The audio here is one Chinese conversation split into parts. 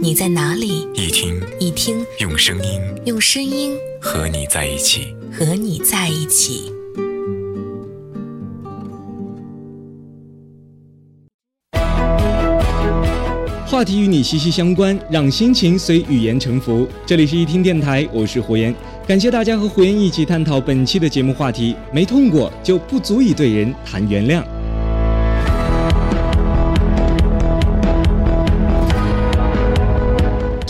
你在哪里，一听一听，用声音用声音和你在一起，和你在一起。话题与你息息相关，让心情随语言沉浮。这里是一听电台，我是胡言，感谢大家和胡言一起探讨本期的节目话题。没痛过就不足以对人谈原谅。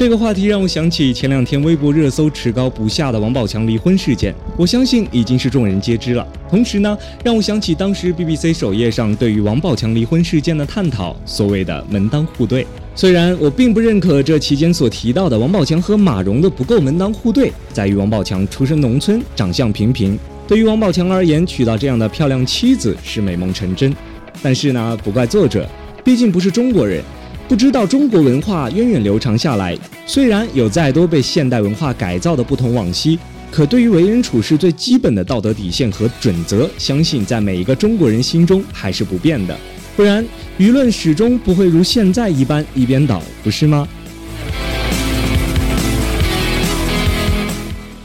这个话题让我想起前两天微博热搜持高不下的王宝强离婚事件，我相信已经是众人皆知了。同时呢，让我想起当时 BBC 首页上对于王宝强离婚事件的探讨，所谓的门当户对。虽然我并不认可这期间所提到的王宝强和马蓉的不够门当户对，在于王宝强出身农村，长相平平，对于王宝强而言，娶到这样的漂亮妻子是美梦成真。但是呢，不怪作者，毕竟不是中国人。不知道中国文化源远流长下来，虽然有再多被现代文化改造的不同往昔，可对于为人处事最基本的道德底线和准则，相信在每一个中国人心中还是不变的。不然，舆论始终不会如现在一般一边倒，不是吗？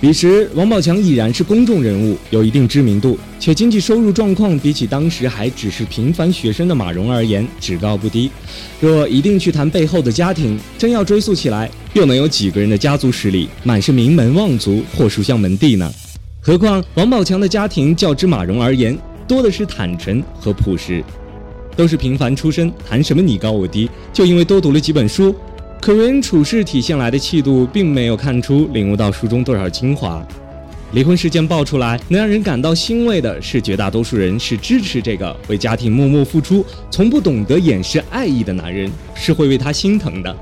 彼时，王宝强已然是公众人物，有一定知名度，且经济收入状况比起当时还只是平凡学生的马蓉而言，只高不低。若一定去谈背后的家庭，真要追溯起来，又能有几个人的家族实力满是名门望族或书香门第呢？何况王宝强的家庭较之马蓉而言，多的是坦诚和朴实，都是平凡出身，谈什么你高我低？就因为多读了几本书。可为人处事体现来的气度，并没有看出领悟到书中多少精华。离婚事件爆出来，能让人感到欣慰的是，绝大多数人是支持这个为家庭默默付出、从不懂得掩饰爱意的男人，是会为他心疼的。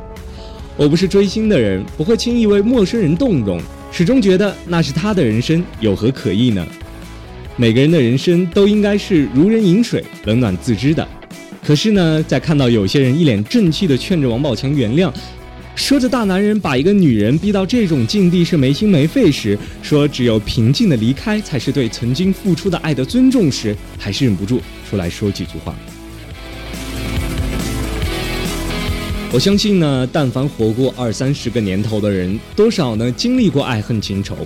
我不是追星的人，不会轻易为陌生人动容，始终觉得那是他的人生，有何可意呢？每个人的人生都应该是如人饮水，冷暖自知的。可是呢，在看到有些人一脸正气地劝着王宝强原谅，说着大男人把一个女人逼到这种境地是没心没肺时，说只有平静的离开才是对曾经付出的爱的尊重时，还是忍不住出来说几句话。我相信呢，但凡活过二三十个年头的人，多少呢经历过爱恨情仇，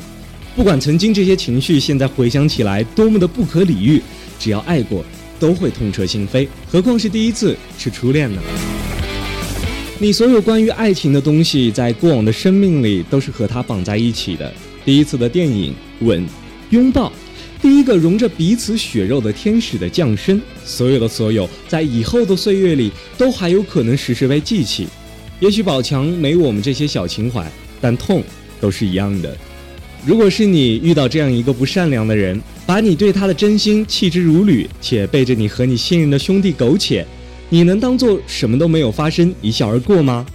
不管曾经这些情绪现在回想起来多么的不可理喻，只要爱过。都会痛彻心扉，何况是第一次，是初恋呢？你所有关于爱情的东西，在过往的生命里都是和它绑在一起的。第一次的电影、吻、拥抱，第一个融着彼此血肉的天使的降生，所有的所有，在以后的岁月里，都还有可能时时被记起。也许宝强没我们这些小情怀，但痛都是一样的。如果是你遇到这样一个不善良的人，把你对他的真心弃之如履，且背着你和你信任的兄弟苟且，你能当做什么都没有发生，一笑而过吗？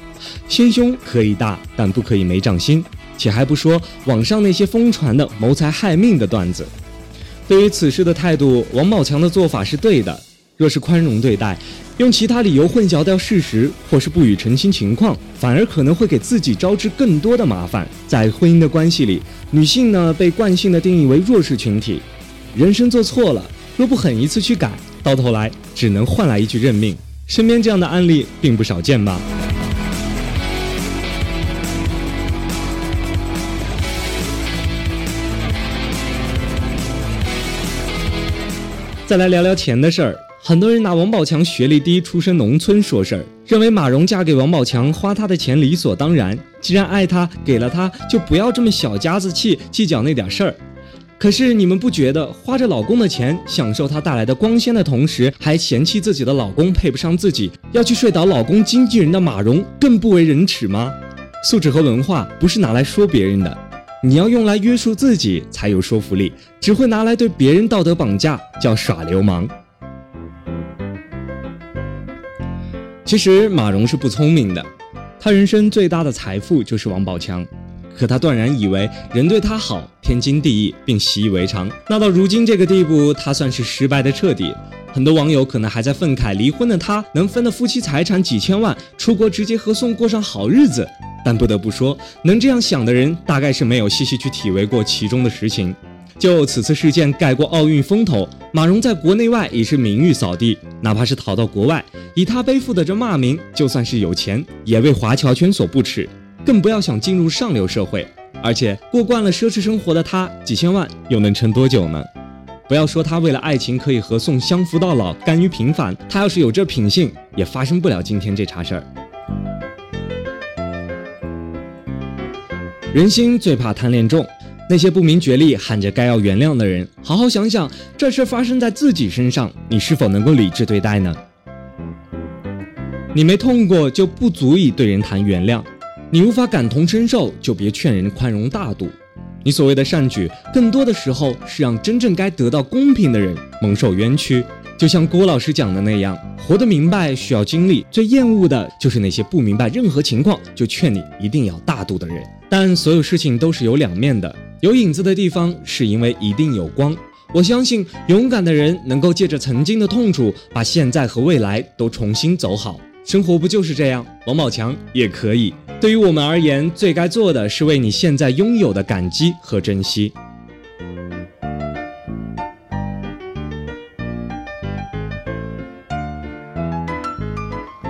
心胸可以大，但不可以没长心。且还不说网上那些疯传的谋财害命的段子。对于此事的态度，王宝强的做法是对的。若是宽容对待，用其他理由混淆掉事实，或是不予澄清情况，反而可能会给自己招致更多的麻烦。在婚姻的关系里，女性呢被惯性的定义为弱势群体，人生做错了，若不狠一次去改，到头来只能换来一句认命。身边这样的案例并不少见吧？再来聊聊钱的事儿。很多人拿王宝强学历低、出身农村说事儿，认为马蓉嫁给王宝强花他的钱理所当然。既然爱他，给了他，就不要这么小家子气，计较那点事儿。可是你们不觉得花着老公的钱，享受他带来的光鲜的同时，还嫌弃自己的老公配不上自己，要去睡倒老公经纪人的马蓉，更不为人耻吗？素质和文化不是拿来说别人的，你要用来约束自己才有说服力。只会拿来对别人道德绑架，叫耍流氓。其实马蓉是不聪明的，她人生最大的财富就是王宝强。可他断然以为人对他好天经地义，并习以为常。那到如今这个地步，他算是失败的彻底。很多网友可能还在愤慨离婚的他能分的夫妻财产几千万，出国直接合送过上好日子。但不得不说，能这样想的人，大概是没有细细去体味过其中的实情。就此次事件盖过奥运风头，马蓉在国内外已是名誉扫地。哪怕是逃到国外，以他背负的这骂名，就算是有钱，也为华侨圈所不耻。更不要想进入上流社会。而且过惯了奢侈生活的他，几千万又能撑多久呢？不要说他为了爱情可以和宋相扶到老，甘于平凡。他要是有这品性，也发生不了今天这茬事儿。人心最怕贪恋重。那些不明觉厉、喊着该要原谅的人，好好想想，这事发生在自己身上，你是否能够理智对待呢？你没痛过，就不足以对人谈原谅；你无法感同身受，就别劝人宽容大度。你所谓的善举，更多的时候是让真正该得到公平的人蒙受冤屈。就像郭老师讲的那样，活得明白需要经历。最厌恶的就是那些不明白任何情况就劝你一定要大度的人。但所有事情都是有两面的。有影子的地方，是因为一定有光。我相信勇敢的人能够借着曾经的痛楚，把现在和未来都重新走好。生活不就是这样？王宝强也可以。对于我们而言，最该做的是为你现在拥有的感激和珍惜。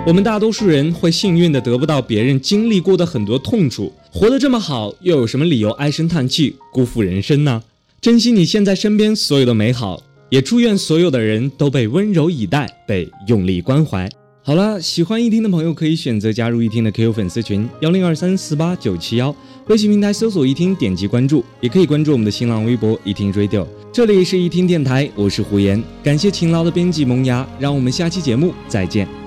我们大多数人会幸运的得不到别人经历过的很多痛楚，活得这么好，又有什么理由唉声叹气、辜负人生呢？珍惜你现在身边所有的美好，也祝愿所有的人都被温柔以待，被用力关怀。好了，喜欢一听的朋友可以选择加入一听的 QQ 粉丝群幺零二三四八九七幺，微信平台搜索一听，点击关注，也可以关注我们的新浪微博一听 Radio。这里是一听电台，我是胡言，感谢勤劳的编辑萌芽，让我们下期节目再见。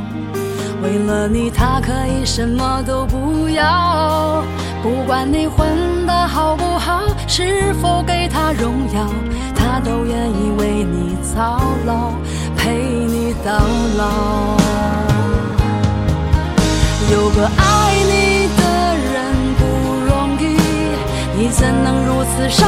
为了你他可以什么都不要。不管你混得好不好，是否给他荣耀。他都愿意为你操劳，陪你到老。有个爱你的人不容易，你怎能如此伤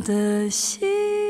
的心？